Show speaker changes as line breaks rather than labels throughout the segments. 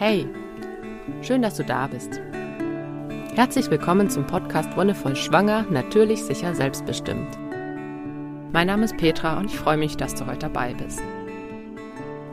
Hey, schön, dass du da bist. Herzlich willkommen zum Podcast Wonnevoll Schwanger, natürlich, sicher, selbstbestimmt. Mein Name ist Petra und ich freue mich, dass du heute dabei bist.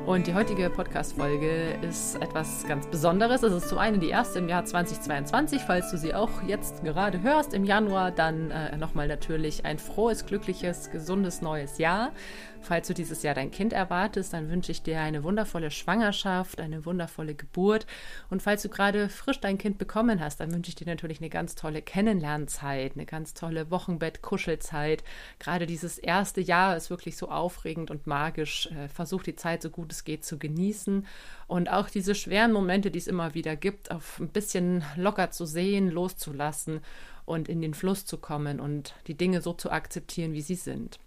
Und die heutige Podcast-Folge ist etwas ganz Besonderes. Es ist zum einen die erste im Jahr 2022. Falls du sie auch jetzt gerade hörst im Januar, dann äh, nochmal natürlich ein frohes, glückliches, gesundes neues Jahr. Falls du dieses Jahr dein Kind erwartest, dann wünsche ich dir eine wundervolle Schwangerschaft, eine wundervolle Geburt. Und falls du gerade frisch dein Kind bekommen hast, dann wünsche ich dir natürlich eine ganz tolle Kennenlernzeit, eine ganz tolle Wochenbett-Kuschelzeit. Gerade dieses erste Jahr ist wirklich so aufregend und magisch. Äh, versuch die Zeit so gut es geht zu genießen und auch diese schweren Momente, die es immer wieder gibt, auf ein bisschen locker zu sehen, loszulassen und in den Fluss zu kommen und die Dinge so zu akzeptieren, wie sie sind.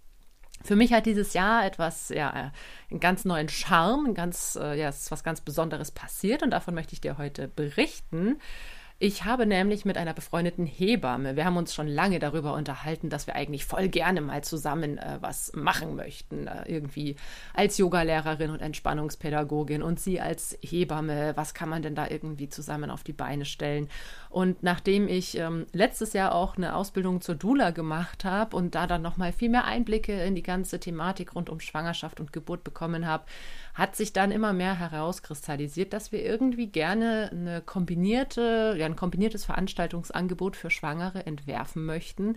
Für mich hat dieses Jahr etwas, ja, einen ganz neuen Charme, ein ganz, äh, ja, es ist was ganz Besonderes passiert und davon möchte ich dir heute berichten. Ich habe nämlich mit einer befreundeten Hebamme, wir haben uns schon lange darüber unterhalten, dass wir eigentlich voll gerne mal zusammen äh, was machen möchten. Äh, irgendwie als Yogalehrerin und Entspannungspädagogin und sie als Hebamme, was kann man denn da irgendwie zusammen auf die Beine stellen? Und nachdem ich ähm, letztes Jahr auch eine Ausbildung zur Dula gemacht habe und da dann nochmal viel mehr Einblicke in die ganze Thematik rund um Schwangerschaft und Geburt bekommen habe, hat sich dann immer mehr herauskristallisiert, dass wir irgendwie gerne eine kombinierte, ja, ein kombiniertes Veranstaltungsangebot für Schwangere entwerfen möchten,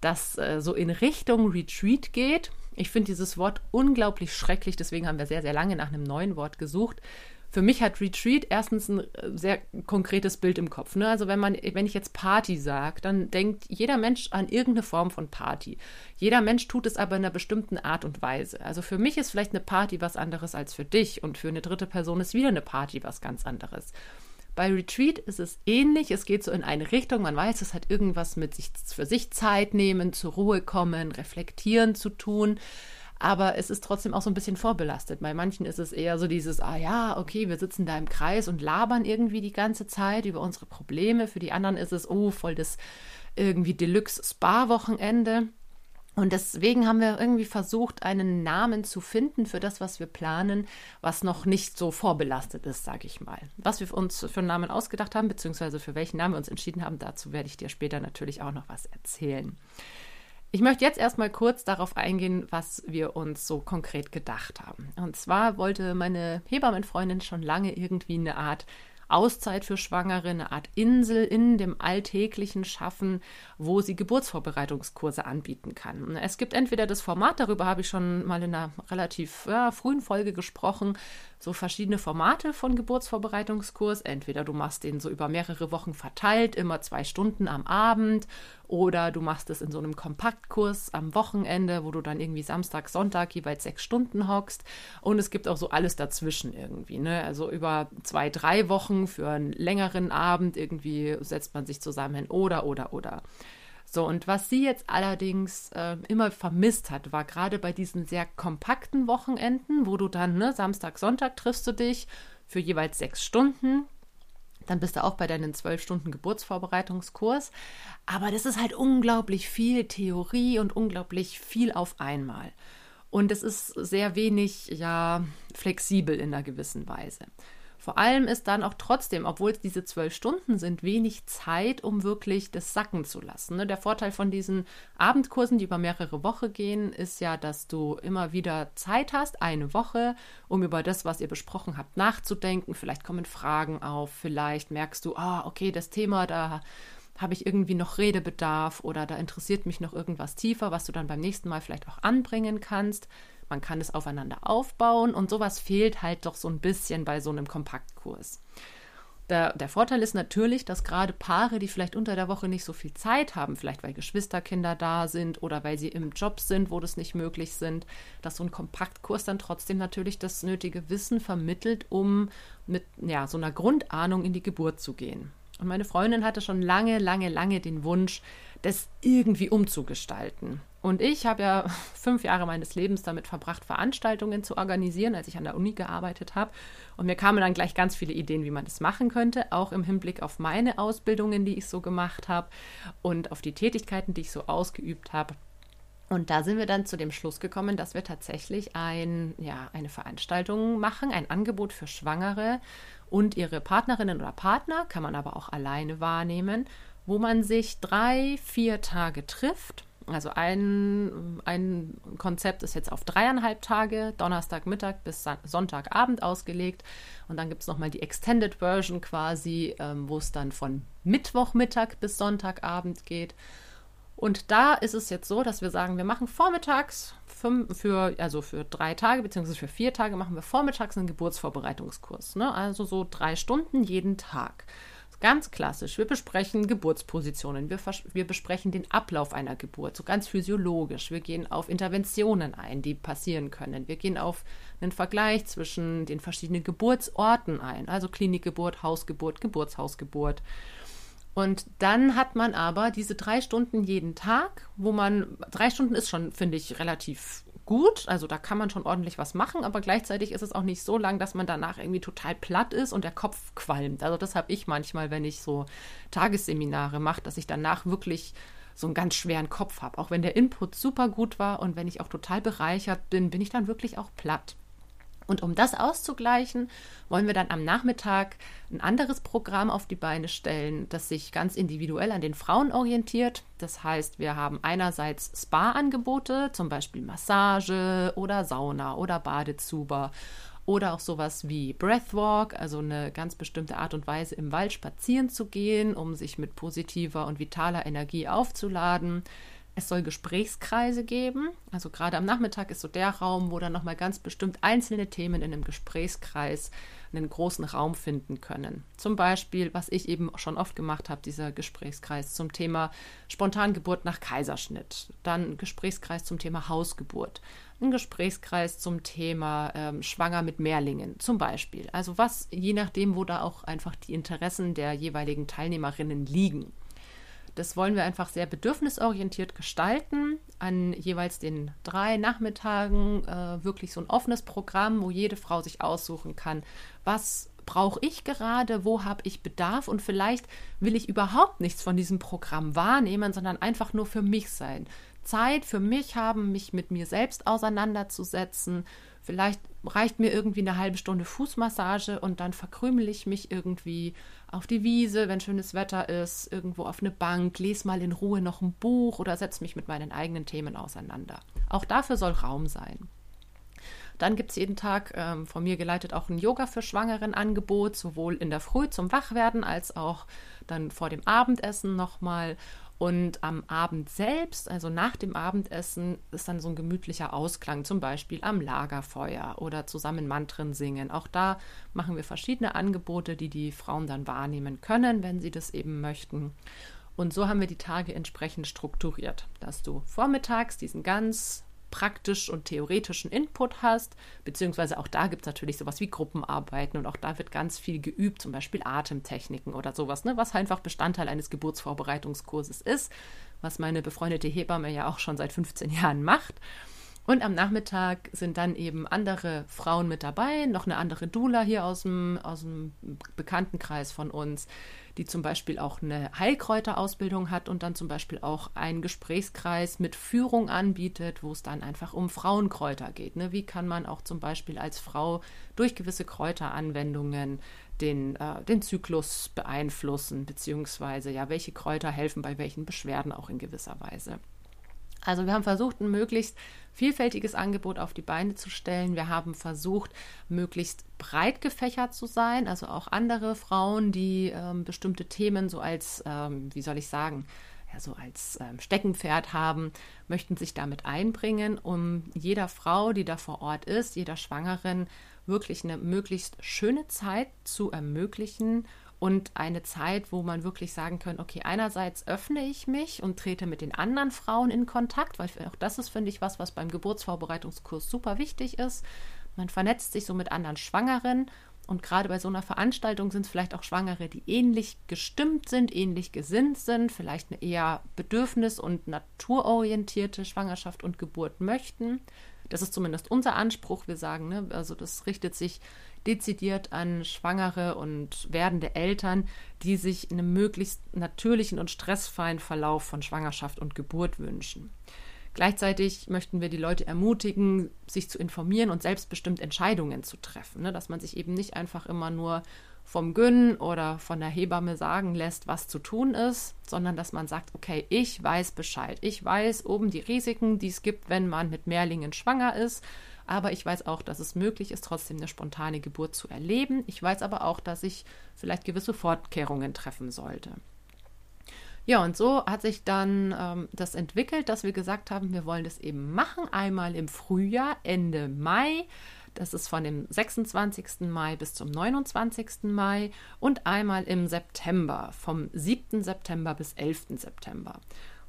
das äh, so in Richtung Retreat geht. Ich finde dieses Wort unglaublich schrecklich, deswegen haben wir sehr, sehr lange nach einem neuen Wort gesucht für mich hat Retreat erstens ein äh, sehr konkretes Bild im Kopf. Ne? Also wenn man, wenn ich jetzt Party sage, dann denkt jeder Mensch an irgendeine Form von Party. Jeder Mensch tut es aber in einer bestimmten Art und Weise. Also für mich ist vielleicht eine Party was anderes als für dich und für eine dritte Person ist wieder eine Party was ganz anderes. Bei Retreat ist es ähnlich. Es geht so in eine Richtung. Man weiß, es hat irgendwas mit sich für sich Zeit nehmen, zur Ruhe kommen, reflektieren zu tun aber es ist trotzdem auch so ein bisschen vorbelastet. Bei manchen ist es eher so dieses, ah ja, okay, wir sitzen da im Kreis und labern irgendwie die ganze Zeit über unsere Probleme. Für die anderen ist es, oh, voll das irgendwie Deluxe-Spa-Wochenende. Und deswegen haben wir irgendwie versucht, einen Namen zu finden für das, was wir planen, was noch nicht so vorbelastet ist, sage ich mal. Was wir uns für einen Namen ausgedacht haben, beziehungsweise für welchen Namen wir uns entschieden haben, dazu werde ich dir später natürlich auch noch was erzählen. Ich möchte jetzt erstmal kurz darauf eingehen, was wir uns so konkret gedacht haben. Und zwar wollte meine Hebammenfreundin schon lange irgendwie eine Art Auszeit für Schwangere, eine Art Insel in dem alltäglichen Schaffen, wo sie Geburtsvorbereitungskurse anbieten kann. Es gibt entweder das Format, darüber habe ich schon mal in einer relativ ja, frühen Folge gesprochen, so verschiedene Formate von Geburtsvorbereitungskurs. Entweder du machst den so über mehrere Wochen verteilt, immer zwei Stunden am Abend, oder du machst es in so einem Kompaktkurs am Wochenende, wo du dann irgendwie Samstag, Sonntag jeweils sechs Stunden hockst. Und es gibt auch so alles dazwischen irgendwie. Ne? Also über zwei, drei Wochen für einen längeren Abend irgendwie setzt man sich zusammen oder, oder, oder. So, und was sie jetzt allerdings äh, immer vermisst hat, war gerade bei diesen sehr kompakten Wochenenden, wo du dann, ne, Samstag, Sonntag triffst du dich für jeweils sechs Stunden. Dann bist du auch bei deinen zwölf Stunden Geburtsvorbereitungskurs. Aber das ist halt unglaublich viel Theorie und unglaublich viel auf einmal. Und es ist sehr wenig, ja, flexibel in einer gewissen Weise. Vor allem ist dann auch trotzdem, obwohl es diese zwölf Stunden sind, wenig Zeit, um wirklich das sacken zu lassen. Ne? Der Vorteil von diesen Abendkursen, die über mehrere Wochen gehen, ist ja, dass du immer wieder Zeit hast, eine Woche, um über das, was ihr besprochen habt, nachzudenken. Vielleicht kommen Fragen auf, vielleicht merkst du, ah, okay, das Thema, da habe ich irgendwie noch Redebedarf oder da interessiert mich noch irgendwas tiefer, was du dann beim nächsten Mal vielleicht auch anbringen kannst man kann es aufeinander aufbauen und sowas fehlt halt doch so ein bisschen bei so einem Kompaktkurs. Der, der, Vorteil ist natürlich, dass gerade Paare, die vielleicht unter der Woche nicht so viel Zeit haben, vielleicht weil Geschwisterkinder da sind oder weil sie im Job sind, wo das nicht möglich sind, dass so ein Kompaktkurs dann trotzdem natürlich das nötige Wissen vermittelt, um mit ja, so einer Grundahnung in die Geburt zu gehen. Und meine Freundin hatte schon lange, lange, lange den Wunsch, das irgendwie umzugestalten. Und ich habe ja fünf Jahre meines Lebens damit verbracht, Veranstaltungen zu organisieren, als ich an der Uni gearbeitet habe. Und mir kamen dann gleich ganz viele Ideen, wie man das machen könnte, auch im Hinblick auf meine Ausbildungen, die ich so gemacht habe und auf die Tätigkeiten, die ich so ausgeübt habe. Und da sind wir dann zu dem Schluss gekommen, dass wir tatsächlich ein, ja, eine Veranstaltung machen, ein Angebot für Schwangere und ihre Partnerinnen oder Partner, kann man aber auch alleine wahrnehmen, wo man sich drei, vier Tage trifft. Also ein, ein Konzept ist jetzt auf dreieinhalb Tage, Donnerstagmittag bis Sonntagabend ausgelegt. Und dann gibt es nochmal die Extended Version quasi, ähm, wo es dann von Mittwochmittag bis Sonntagabend geht. Und da ist es jetzt so, dass wir sagen, wir machen vormittags fünf, für, also für drei Tage beziehungsweise für vier Tage machen wir vormittags einen Geburtsvorbereitungskurs. Ne? Also so drei Stunden jeden Tag. Ganz klassisch. Wir besprechen Geburtspositionen. Wir, wir besprechen den Ablauf einer Geburt, so ganz physiologisch. Wir gehen auf Interventionen ein, die passieren können. Wir gehen auf einen Vergleich zwischen den verschiedenen Geburtsorten ein, also Klinikgeburt, Hausgeburt, Geburtshausgeburt. Und dann hat man aber diese drei Stunden jeden Tag, wo man, drei Stunden ist schon, finde ich, relativ gut. Also da kann man schon ordentlich was machen, aber gleichzeitig ist es auch nicht so lang, dass man danach irgendwie total platt ist und der Kopf qualmt. Also das habe ich manchmal, wenn ich so Tagesseminare mache, dass ich danach wirklich so einen ganz schweren Kopf habe. Auch wenn der Input super gut war und wenn ich auch total bereichert bin, bin ich dann wirklich auch platt. Und um das auszugleichen, wollen wir dann am Nachmittag ein anderes Programm auf die Beine stellen, das sich ganz individuell an den Frauen orientiert. Das heißt, wir haben einerseits Spa-Angebote, zum Beispiel Massage oder Sauna oder Badezuber oder auch sowas wie Breathwalk, also eine ganz bestimmte Art und Weise im Wald spazieren zu gehen, um sich mit positiver und vitaler Energie aufzuladen. Es soll Gesprächskreise geben. Also gerade am Nachmittag ist so der Raum, wo dann nochmal ganz bestimmt einzelne Themen in einem Gesprächskreis einen großen Raum finden können. Zum Beispiel, was ich eben schon oft gemacht habe, dieser Gesprächskreis zum Thema Spontangeburt nach Kaiserschnitt. Dann ein Gesprächskreis zum Thema Hausgeburt. Ein Gesprächskreis zum Thema ähm, Schwanger mit Mehrlingen zum Beispiel. Also was, je nachdem, wo da auch einfach die Interessen der jeweiligen Teilnehmerinnen liegen. Das wollen wir einfach sehr bedürfnisorientiert gestalten. An jeweils den drei Nachmittagen äh, wirklich so ein offenes Programm, wo jede Frau sich aussuchen kann, was brauche ich gerade, wo habe ich Bedarf und vielleicht will ich überhaupt nichts von diesem Programm wahrnehmen, sondern einfach nur für mich sein. Zeit für mich haben, mich mit mir selbst auseinanderzusetzen. Vielleicht reicht mir irgendwie eine halbe Stunde Fußmassage und dann verkrümel ich mich irgendwie auf die Wiese, wenn schönes Wetter ist, irgendwo auf eine Bank, lese mal in Ruhe noch ein Buch oder setze mich mit meinen eigenen Themen auseinander. Auch dafür soll Raum sein. Dann gibt es jeden Tag ähm, von mir geleitet auch ein Yoga für Schwangeren Angebot, sowohl in der Früh zum Wachwerden als auch dann vor dem Abendessen nochmal. Und am Abend selbst, also nach dem Abendessen, ist dann so ein gemütlicher Ausklang, zum Beispiel am Lagerfeuer oder zusammen Mantren singen. Auch da machen wir verschiedene Angebote, die die Frauen dann wahrnehmen können, wenn sie das eben möchten. Und so haben wir die Tage entsprechend strukturiert, dass du vormittags diesen ganz praktisch und theoretischen Input hast, beziehungsweise auch da gibt es natürlich sowas wie Gruppenarbeiten und auch da wird ganz viel geübt, zum Beispiel Atemtechniken oder sowas, ne, was einfach Bestandteil eines Geburtsvorbereitungskurses ist, was meine befreundete Hebamme ja auch schon seit 15 Jahren macht. Und am Nachmittag sind dann eben andere Frauen mit dabei, noch eine andere Dula hier aus dem, aus dem Bekanntenkreis von uns, die zum Beispiel auch eine Heilkräuterausbildung hat und dann zum Beispiel auch einen Gesprächskreis mit Führung anbietet, wo es dann einfach um Frauenkräuter geht. Ne? Wie kann man auch zum Beispiel als Frau durch gewisse Kräuteranwendungen den, äh, den Zyklus beeinflussen, beziehungsweise ja, welche Kräuter helfen bei welchen Beschwerden auch in gewisser Weise. Also wir haben versucht, ein möglichst vielfältiges Angebot auf die Beine zu stellen. Wir haben versucht, möglichst breit gefächert zu sein, also auch andere Frauen, die ähm, bestimmte Themen so als, ähm, wie soll ich sagen, ja, so als ähm, Steckenpferd haben, möchten sich damit einbringen, um jeder Frau, die da vor Ort ist, jeder Schwangeren, wirklich eine möglichst schöne Zeit zu ermöglichen und eine Zeit, wo man wirklich sagen kann, okay, einerseits öffne ich mich und trete mit den anderen Frauen in Kontakt, weil auch das ist, finde ich, was, was beim Geburtsvorbereitungskurs super wichtig ist. Man vernetzt sich so mit anderen Schwangeren und gerade bei so einer Veranstaltung sind es vielleicht auch Schwangere, die ähnlich gestimmt sind, ähnlich gesinnt sind, vielleicht eine eher bedürfnis- und naturorientierte Schwangerschaft und Geburt möchten. Das ist zumindest unser Anspruch. Wir sagen, ne, also das richtet sich dezidiert an schwangere und werdende Eltern, die sich einen möglichst natürlichen und stressfreien Verlauf von Schwangerschaft und Geburt wünschen. Gleichzeitig möchten wir die Leute ermutigen, sich zu informieren und selbstbestimmt Entscheidungen zu treffen. Ne? Dass man sich eben nicht einfach immer nur vom Gyn oder von der Hebamme sagen lässt, was zu tun ist, sondern dass man sagt, okay, ich weiß Bescheid. Ich weiß oben die Risiken, die es gibt, wenn man mit Mehrlingen schwanger ist. Aber ich weiß auch, dass es möglich ist, trotzdem eine spontane Geburt zu erleben. Ich weiß aber auch, dass ich vielleicht gewisse Fortkehrungen treffen sollte. Ja, und so hat sich dann ähm, das entwickelt, dass wir gesagt haben, wir wollen das eben machen. Einmal im Frühjahr, Ende Mai. Das ist von dem 26. Mai bis zum 29. Mai und einmal im September, vom 7. September bis 11. September.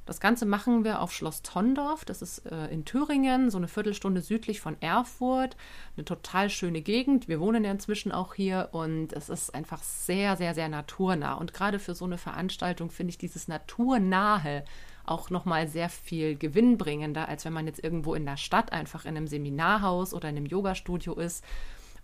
Das Ganze machen wir auf Schloss Tondorf. Das ist äh, in Thüringen, so eine Viertelstunde südlich von Erfurt. Eine total schöne Gegend. Wir wohnen ja inzwischen auch hier und es ist einfach sehr, sehr, sehr naturnah. Und gerade für so eine Veranstaltung finde ich dieses Naturnahe auch nochmal sehr viel gewinnbringender, als wenn man jetzt irgendwo in der Stadt einfach in einem Seminarhaus oder in einem Yogastudio ist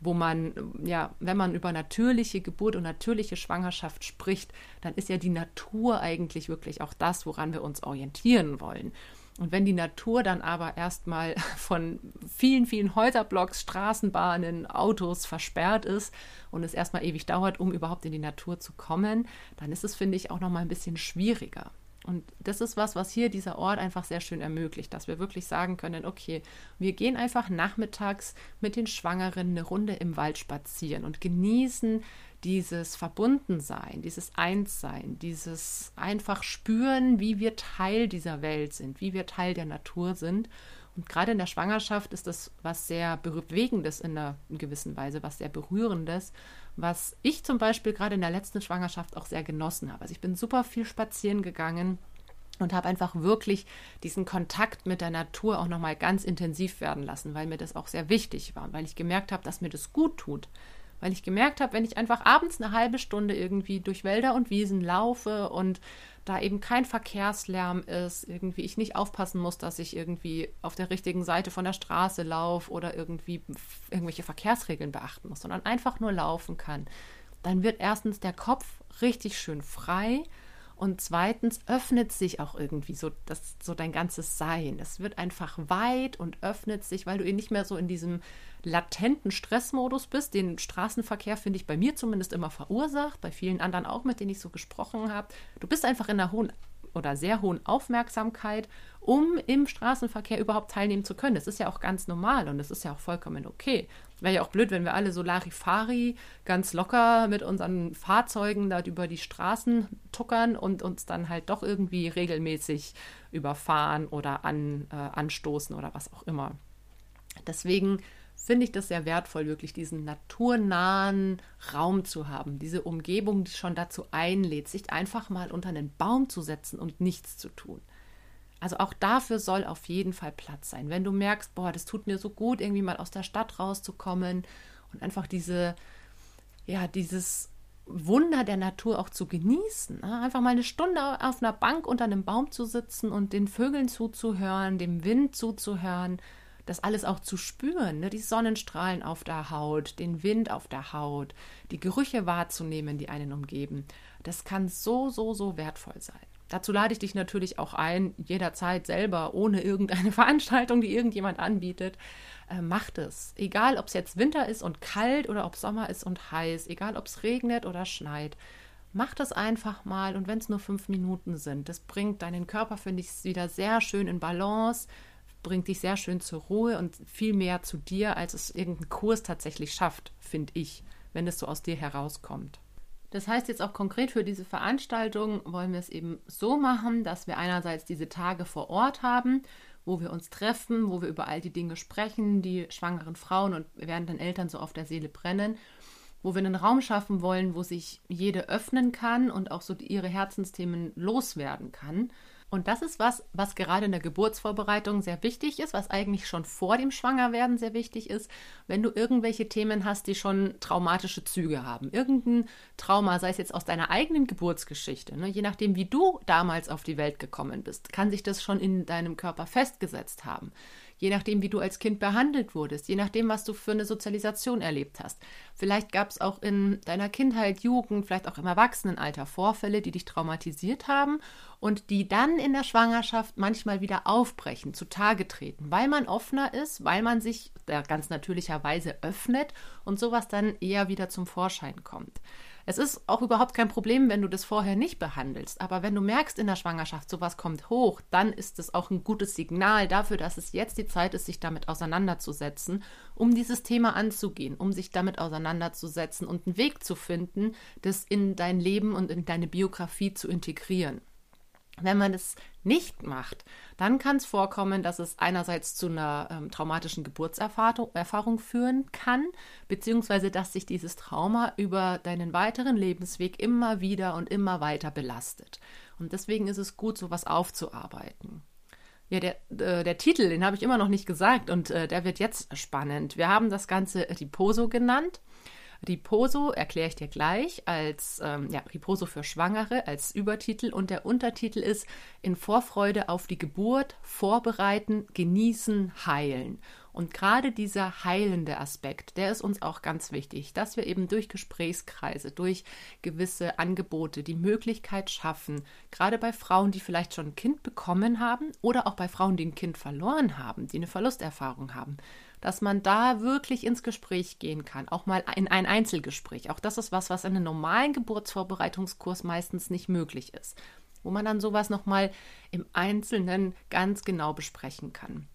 wo man, ja, wenn man über natürliche Geburt und natürliche Schwangerschaft spricht, dann ist ja die Natur eigentlich wirklich auch das, woran wir uns orientieren wollen. Und wenn die Natur dann aber erstmal von vielen, vielen Häuserblocks, Straßenbahnen, Autos versperrt ist und es erstmal ewig dauert, um überhaupt in die Natur zu kommen, dann ist es, finde ich, auch nochmal ein bisschen schwieriger. Und das ist was, was hier dieser Ort einfach sehr schön ermöglicht, dass wir wirklich sagen können, okay, wir gehen einfach nachmittags mit den Schwangeren eine Runde im Wald spazieren und genießen dieses Verbundensein, dieses Einssein, dieses einfach spüren, wie wir Teil dieser Welt sind, wie wir Teil der Natur sind. Und gerade in der Schwangerschaft ist das was sehr Bewegendes in einer gewissen Weise, was sehr Berührendes, was ich zum Beispiel gerade in der letzten Schwangerschaft auch sehr genossen habe. Also ich bin super viel spazieren gegangen und habe einfach wirklich diesen Kontakt mit der Natur auch nochmal ganz intensiv werden lassen, weil mir das auch sehr wichtig war, weil ich gemerkt habe, dass mir das gut tut. Weil ich gemerkt habe, wenn ich einfach abends eine halbe Stunde irgendwie durch Wälder und Wiesen laufe und da eben kein Verkehrslärm ist, irgendwie ich nicht aufpassen muss, dass ich irgendwie auf der richtigen Seite von der Straße laufe oder irgendwie irgendwelche Verkehrsregeln beachten muss, sondern einfach nur laufen kann, dann wird erstens der Kopf richtig schön frei und zweitens öffnet sich auch irgendwie so, das, so dein ganzes Sein. Es wird einfach weit und öffnet sich, weil du eben nicht mehr so in diesem latenten Stressmodus bist, den Straßenverkehr, finde ich, bei mir zumindest immer verursacht, bei vielen anderen auch, mit denen ich so gesprochen habe. Du bist einfach in einer hohen oder sehr hohen Aufmerksamkeit, um im Straßenverkehr überhaupt teilnehmen zu können. Das ist ja auch ganz normal und das ist ja auch vollkommen okay. Wäre ja auch blöd, wenn wir alle so Larifari ganz locker mit unseren Fahrzeugen da über die Straßen tuckern und uns dann halt doch irgendwie regelmäßig überfahren oder an, äh, anstoßen oder was auch immer. Deswegen finde ich das sehr wertvoll, wirklich diesen naturnahen Raum zu haben, diese Umgebung, die schon dazu einlädt, sich einfach mal unter einen Baum zu setzen und nichts zu tun. Also auch dafür soll auf jeden Fall Platz sein. Wenn du merkst, boah, das tut mir so gut, irgendwie mal aus der Stadt rauszukommen und einfach diese, ja, dieses Wunder der Natur auch zu genießen. Ne? Einfach mal eine Stunde auf einer Bank unter einem Baum zu sitzen und den Vögeln zuzuhören, dem Wind zuzuhören, das alles auch zu spüren, ne? die Sonnenstrahlen auf der Haut, den Wind auf der Haut, die Gerüche wahrzunehmen, die einen umgeben, das kann so, so, so wertvoll sein. Dazu lade ich dich natürlich auch ein, jederzeit selber, ohne irgendeine Veranstaltung, die irgendjemand anbietet, äh, macht es. Egal, ob es jetzt Winter ist und kalt oder ob Sommer ist und heiß, egal, ob es regnet oder schneit. Mach das einfach mal und wenn es nur fünf Minuten sind, das bringt deinen Körper, finde ich, wieder sehr schön in Balance, bringt dich sehr schön zur Ruhe und viel mehr zu dir, als es irgendein Kurs tatsächlich schafft, finde ich, wenn es so aus dir herauskommt. Das heißt jetzt auch konkret für diese Veranstaltung wollen wir es eben so machen, dass wir einerseits diese Tage vor Ort haben, wo wir uns treffen, wo wir über all die Dinge sprechen, die schwangeren Frauen und werdenden Eltern so auf der Seele brennen, wo wir einen Raum schaffen wollen, wo sich jede öffnen kann und auch so ihre Herzensthemen loswerden kann und das ist was, was gerade in der Geburtsvorbereitung sehr wichtig ist, was eigentlich schon vor dem Schwangerwerden sehr wichtig ist, wenn du irgendwelche Themen hast, die schon traumatische Züge haben. Irgendein Trauma, sei es jetzt aus deiner eigenen Geburtsgeschichte, ne? je nachdem, wie du damals auf die Welt gekommen bist, kann sich das schon in deinem Körper festgesetzt haben je nachdem, wie du als Kind behandelt wurdest, je nachdem, was du für eine Sozialisation erlebt hast. Vielleicht gab es auch in deiner Kindheit, Jugend, vielleicht auch im Erwachsenenalter Vorfälle, die dich traumatisiert haben und die dann in der Schwangerschaft manchmal wieder aufbrechen, zutage treten, weil man offener ist, weil man sich ganz natürlicherweise öffnet und sowas dann eher wieder zum Vorschein kommt. Es ist auch überhaupt kein Problem, wenn du das vorher nicht behandelst. Aber wenn du merkst in der Schwangerschaft, sowas kommt hoch, dann ist es auch ein gutes Signal dafür, dass es jetzt die Zeit ist, sich damit auseinanderzusetzen, um dieses Thema anzugehen, um sich damit auseinanderzusetzen und einen Weg zu finden, das in dein Leben und in deine Biografie zu integrieren. Wenn man es nicht macht, dann kann es vorkommen, dass es einerseits zu einer ähm, traumatischen Geburtserfahrung Erfahrung führen kann, beziehungsweise dass sich dieses Trauma über deinen weiteren Lebensweg immer wieder und immer weiter belastet. Und deswegen ist es gut, sowas aufzuarbeiten. Ja, der, äh, der Titel, den habe ich immer noch nicht gesagt und äh, der wird jetzt spannend. Wir haben das Ganze Riposo genannt. Riposo erkläre ich dir gleich als ähm, ja, Riposo für Schwangere als Übertitel und der Untertitel ist In Vorfreude auf die Geburt, vorbereiten, genießen, heilen. Und gerade dieser heilende Aspekt, der ist uns auch ganz wichtig, dass wir eben durch Gesprächskreise, durch gewisse Angebote die Möglichkeit schaffen, gerade bei Frauen, die vielleicht schon ein Kind bekommen haben oder auch bei Frauen, die ein Kind verloren haben, die eine Verlusterfahrung haben, dass man da wirklich ins Gespräch gehen kann, auch mal in ein Einzelgespräch. Auch das ist was, was in einem normalen Geburtsvorbereitungskurs meistens nicht möglich ist, wo man dann sowas nochmal im Einzelnen ganz genau besprechen kann.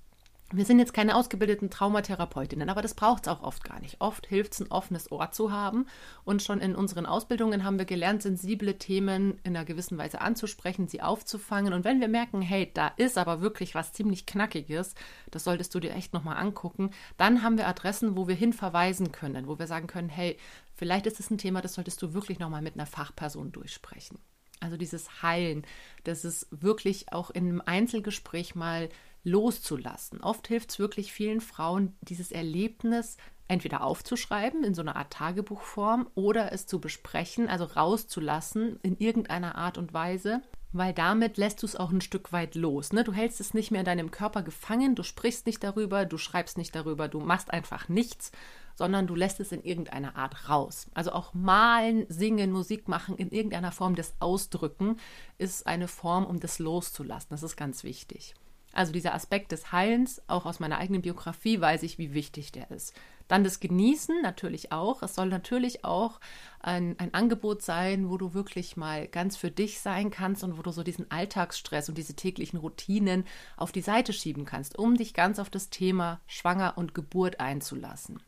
Wir sind jetzt keine ausgebildeten Traumatherapeutinnen, aber das braucht es auch oft gar nicht. Oft hilft es, ein offenes Ohr zu haben. Und schon in unseren Ausbildungen haben wir gelernt, sensible Themen in einer gewissen Weise anzusprechen, sie aufzufangen. Und wenn wir merken, hey, da ist aber wirklich was ziemlich Knackiges, das solltest du dir echt nochmal angucken, dann haben wir Adressen, wo wir hinverweisen können, wo wir sagen können, hey, vielleicht ist es ein Thema, das solltest du wirklich nochmal mit einer Fachperson durchsprechen. Also dieses Heilen, das ist wirklich auch in einem Einzelgespräch mal loszulassen. Oft hilft es wirklich vielen Frauen, dieses Erlebnis entweder aufzuschreiben in so einer Art Tagebuchform oder es zu besprechen, also rauszulassen in irgendeiner Art und Weise, weil damit lässt du es auch ein Stück weit los. Ne? Du hältst es nicht mehr in deinem Körper gefangen, du sprichst nicht darüber, du schreibst nicht darüber, du machst einfach nichts, sondern du lässt es in irgendeiner Art raus. Also auch malen, singen, Musik machen, in irgendeiner Form des Ausdrücken ist eine Form, um das loszulassen. Das ist ganz wichtig. Also dieser Aspekt des Heilens, auch aus meiner eigenen Biografie weiß ich, wie wichtig der ist. Dann das Genießen natürlich auch. Es soll natürlich auch ein, ein Angebot sein, wo du wirklich mal ganz für dich sein kannst und wo du so diesen Alltagsstress und diese täglichen Routinen auf die Seite schieben kannst, um dich ganz auf das Thema Schwanger und Geburt einzulassen.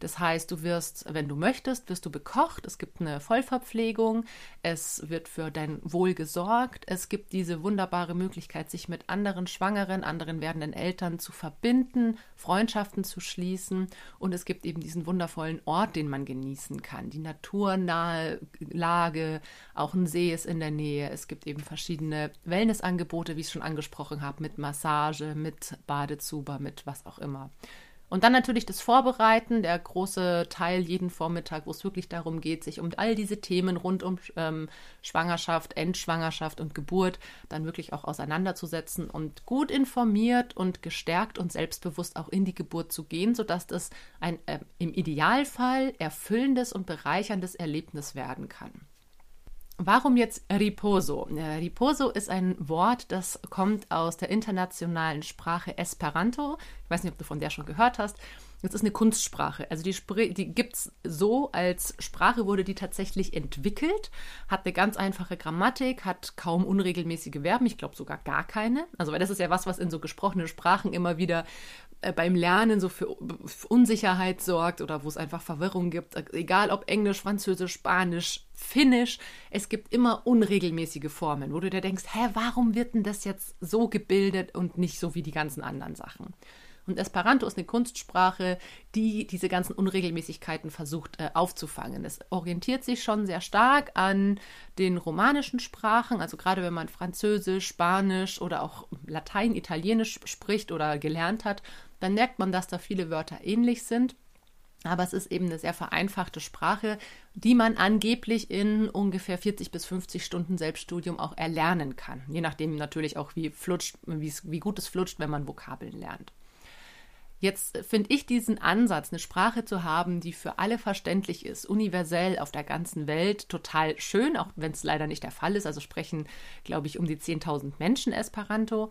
Das heißt, du wirst, wenn du möchtest, wirst du bekocht. Es gibt eine Vollverpflegung. Es wird für dein Wohl gesorgt. Es gibt diese wunderbare Möglichkeit, sich mit anderen Schwangeren, anderen werdenden Eltern zu verbinden, Freundschaften zu schließen. Und es gibt eben diesen wundervollen Ort, den man genießen kann. Die naturnahe Lage, auch ein See ist in der Nähe. Es gibt eben verschiedene Wellnessangebote, wie ich es schon angesprochen habe, mit Massage, mit Badezuber, mit was auch immer. Und dann natürlich das Vorbereiten, der große Teil jeden Vormittag, wo es wirklich darum geht, sich um all diese Themen rund um ähm, Schwangerschaft, Endschwangerschaft und Geburt dann wirklich auch auseinanderzusetzen und gut informiert und gestärkt und selbstbewusst auch in die Geburt zu gehen, sodass das ein äh, im Idealfall erfüllendes und bereicherndes Erlebnis werden kann. Warum jetzt Riposo? Riposo ist ein Wort, das kommt aus der internationalen Sprache Esperanto. Ich weiß nicht, ob du von der schon gehört hast. Das ist eine Kunstsprache. Also die, die gibt es so als Sprache, wurde die tatsächlich entwickelt, hat eine ganz einfache Grammatik, hat kaum unregelmäßige Verben, ich glaube sogar gar keine. Also weil das ist ja was, was in so gesprochenen Sprachen immer wieder äh, beim Lernen so für, Unsicherheit sorgt oder wo es einfach Verwirrung gibt, egal ob Englisch, Französisch, Spanisch, Finnisch, es gibt immer unregelmäßige Formen, wo du dir denkst, hä, warum wird denn das jetzt so gebildet und nicht so wie die ganzen anderen Sachen? Und Esperanto ist eine Kunstsprache, die diese ganzen Unregelmäßigkeiten versucht äh, aufzufangen. Es orientiert sich schon sehr stark an den romanischen Sprachen, also gerade wenn man Französisch, Spanisch oder auch Latein, Italienisch spricht oder gelernt hat, dann merkt man, dass da viele Wörter ähnlich sind. Aber es ist eben eine sehr vereinfachte Sprache, die man angeblich in ungefähr 40 bis 50 Stunden Selbststudium auch erlernen kann. Je nachdem natürlich auch, wie, flutscht, wie gut es flutscht, wenn man Vokabeln lernt. Jetzt finde ich diesen Ansatz, eine Sprache zu haben, die für alle verständlich ist, universell auf der ganzen Welt, total schön, auch wenn es leider nicht der Fall ist. Also sprechen, glaube ich, um die 10.000 Menschen Esperanto.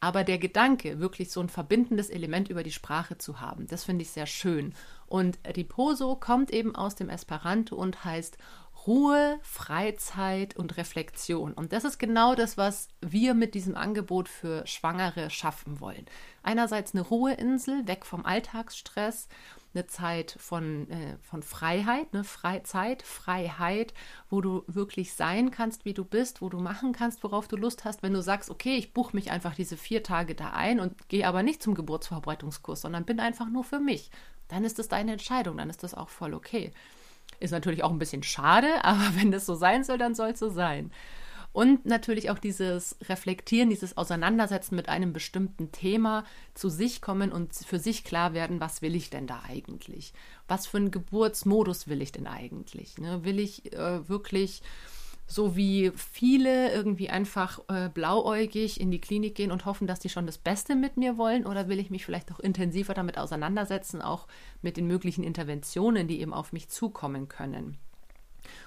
Aber der Gedanke, wirklich so ein verbindendes Element über die Sprache zu haben, das finde ich sehr schön. Und Riposo kommt eben aus dem Esperanto und heißt Ruhe, Freizeit und Reflexion. Und das ist genau das, was wir mit diesem Angebot für Schwangere schaffen wollen. Einerseits eine Ruheinsel, weg vom Alltagsstress, eine Zeit von, äh, von Freiheit, eine Freizeit, Freiheit, wo du wirklich sein kannst, wie du bist, wo du machen kannst, worauf du Lust hast. Wenn du sagst, okay, ich buche mich einfach diese vier Tage da ein und gehe aber nicht zum Geburtsvorbereitungskurs, sondern bin einfach nur für mich, dann ist das deine Entscheidung, dann ist das auch voll okay. Ist natürlich auch ein bisschen schade, aber wenn das so sein soll, dann soll es so sein. Und natürlich auch dieses Reflektieren, dieses Auseinandersetzen mit einem bestimmten Thema, zu sich kommen und für sich klar werden, was will ich denn da eigentlich? Was für einen Geburtsmodus will ich denn eigentlich? Ne? Will ich äh, wirklich so wie viele irgendwie einfach äh, blauäugig in die Klinik gehen und hoffen, dass die schon das Beste mit mir wollen? Oder will ich mich vielleicht auch intensiver damit auseinandersetzen, auch mit den möglichen Interventionen, die eben auf mich zukommen können?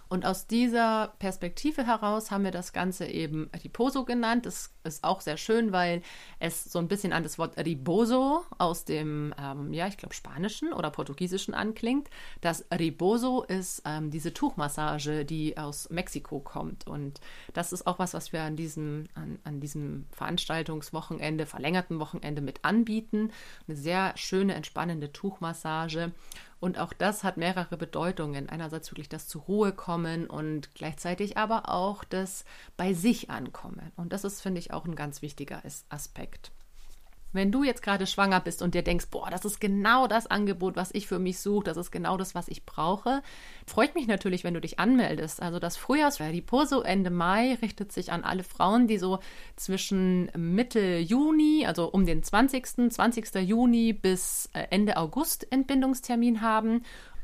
Und aus dieser Perspektive heraus haben wir das Ganze eben Riposo genannt. Das ist auch sehr schön, weil es so ein bisschen an das Wort Riboso aus dem, ähm, ja, ich glaube, Spanischen oder Portugiesischen anklingt. Das Riboso ist ähm, diese Tuchmassage, die aus Mexiko kommt. Und das ist auch was, was wir an diesem, an, an diesem Veranstaltungswochenende, verlängerten Wochenende mit anbieten. Eine sehr schöne, entspannende Tuchmassage. Und auch das hat mehrere Bedeutungen. Einerseits wirklich das zur Ruhe kommen und gleichzeitig aber auch das bei sich ankommen. Und das ist, finde ich, auch ein ganz wichtiger Aspekt. Wenn du jetzt gerade schwanger bist und dir denkst, boah, das ist genau das Angebot, was ich für mich suche, das ist genau das, was ich brauche, freut mich natürlich, wenn du dich anmeldest. Also das Frühjahrsriposo Ende Mai richtet sich an alle Frauen, die so zwischen Mitte Juni, also um den 20. 20. Juni bis äh, Ende August Entbindungstermin haben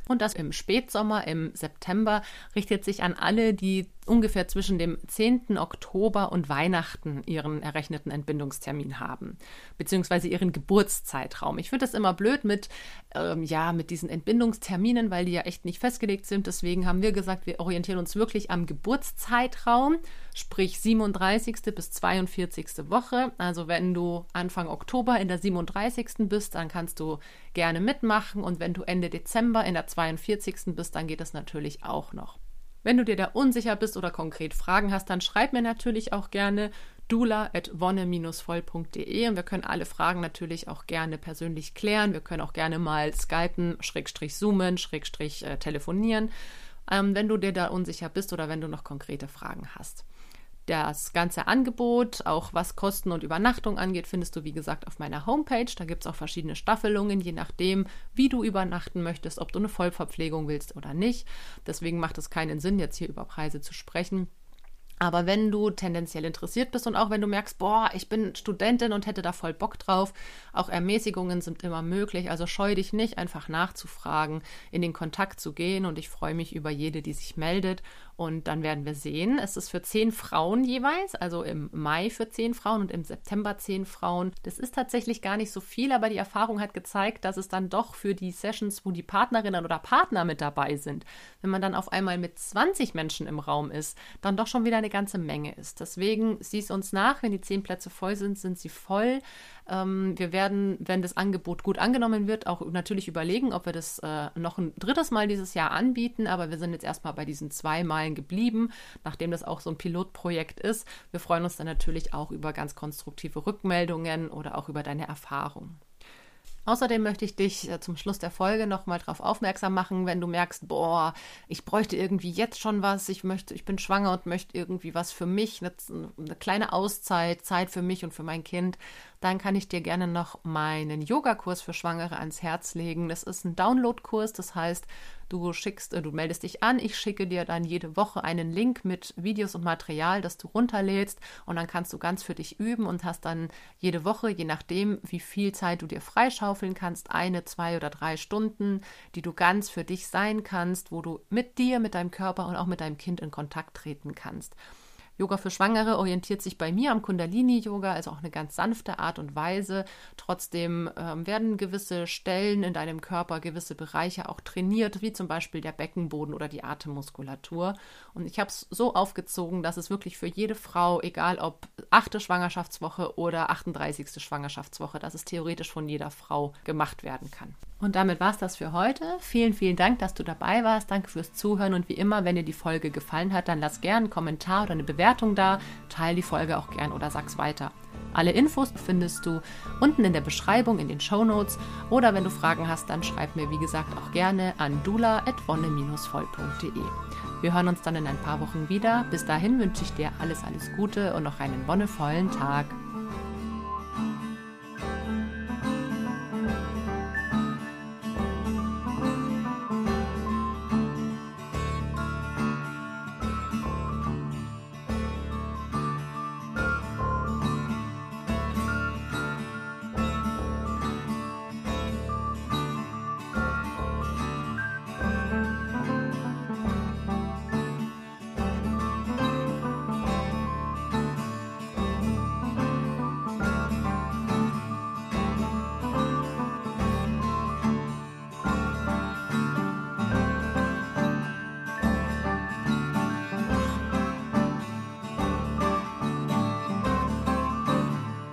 und das im Spätsommer, im September, richtet sich an alle, die ungefähr zwischen dem 10. Oktober und Weihnachten ihren errechneten Entbindungstermin haben, beziehungsweise ihren Geburtszeitraum. Ich finde das immer blöd mit, ähm, ja, mit diesen Entbindungsterminen, weil die ja echt nicht festgelegt sind. Deswegen haben wir gesagt, wir orientieren uns wirklich am Geburtszeitraum, sprich 37. bis 42. Woche. Also wenn du Anfang Oktober in der 37. bist, dann kannst du gerne mitmachen und wenn du Ende Dezember in der 42. bist, dann geht es natürlich auch noch. Wenn du dir da unsicher bist oder konkret Fragen hast, dann schreib mir natürlich auch gerne dula.wonne-voll.de und wir können alle Fragen natürlich auch gerne persönlich klären. Wir können auch gerne mal skypen, schrägstrich zoomen, schrägstrich äh, telefonieren, ähm, wenn du dir da unsicher bist oder wenn du noch konkrete Fragen hast. Das ganze Angebot, auch was Kosten und Übernachtung angeht, findest du, wie gesagt, auf meiner Homepage. Da gibt es auch verschiedene Staffelungen, je nachdem, wie du übernachten möchtest, ob du eine Vollverpflegung willst oder nicht. Deswegen macht es keinen Sinn, jetzt hier über Preise zu sprechen. Aber wenn du tendenziell interessiert bist und auch wenn du merkst, boah, ich bin Studentin und hätte da voll Bock drauf, auch Ermäßigungen sind immer möglich. Also scheu dich nicht, einfach nachzufragen, in den Kontakt zu gehen. Und ich freue mich über jede, die sich meldet. Und dann werden wir sehen, es ist für zehn Frauen jeweils, also im Mai für zehn Frauen und im September zehn Frauen. Das ist tatsächlich gar nicht so viel, aber die Erfahrung hat gezeigt, dass es dann doch für die Sessions, wo die Partnerinnen oder Partner mit dabei sind, wenn man dann auf einmal mit 20 Menschen im Raum ist, dann doch schon wieder eine ganze Menge ist. Deswegen sieh uns nach, wenn die zehn Plätze voll sind, sind sie voll. Ähm, wir werden, wenn das Angebot gut angenommen wird, auch natürlich überlegen, ob wir das äh, noch ein drittes Mal dieses Jahr anbieten. Aber wir sind jetzt erstmal bei diesen zwei Malen geblieben, nachdem das auch so ein Pilotprojekt ist. Wir freuen uns dann natürlich auch über ganz konstruktive Rückmeldungen oder auch über deine Erfahrungen. Außerdem möchte ich dich äh, zum Schluss der Folge nochmal darauf aufmerksam machen, wenn du merkst, boah, ich bräuchte irgendwie jetzt schon was, ich möchte, ich bin schwanger und möchte irgendwie was für mich, eine, eine kleine Auszeit, Zeit für mich und für mein Kind, dann kann ich dir gerne noch meinen Yogakurs für Schwangere ans Herz legen. Das ist ein Downloadkurs, das heißt, Du schickst, äh, du meldest dich an, ich schicke dir dann jede Woche einen Link mit Videos und Material, das du runterlädst und dann kannst du ganz für dich üben und hast dann jede Woche, je nachdem, wie viel Zeit du dir freischaufeln kannst, eine, zwei oder drei Stunden, die du ganz für dich sein kannst, wo du mit dir, mit deinem Körper und auch mit deinem Kind in Kontakt treten kannst. Yoga für Schwangere orientiert sich bei mir am Kundalini-Yoga, also auch eine ganz sanfte Art und Weise. Trotzdem ähm, werden gewisse Stellen in deinem Körper, gewisse Bereiche auch trainiert, wie zum Beispiel der Beckenboden oder die Atemmuskulatur. Und ich habe es so aufgezogen, dass es wirklich für jede Frau, egal ob achte Schwangerschaftswoche oder 38. Schwangerschaftswoche, dass es theoretisch von jeder Frau gemacht werden kann. Und damit war es das für heute. Vielen, vielen Dank, dass du dabei warst. Danke fürs Zuhören. Und wie immer, wenn dir die Folge gefallen hat, dann lass gerne einen Kommentar oder eine Bewertung da. Teil die Folge auch gern oder sag's weiter. Alle Infos findest du unten in der Beschreibung in den Show Notes. Oder wenn du Fragen hast, dann schreib mir wie gesagt auch gerne an dula.wonne-voll.de. Wir hören uns dann in ein paar Wochen wieder. Bis dahin wünsche ich dir alles, alles Gute und noch einen wonnevollen Tag.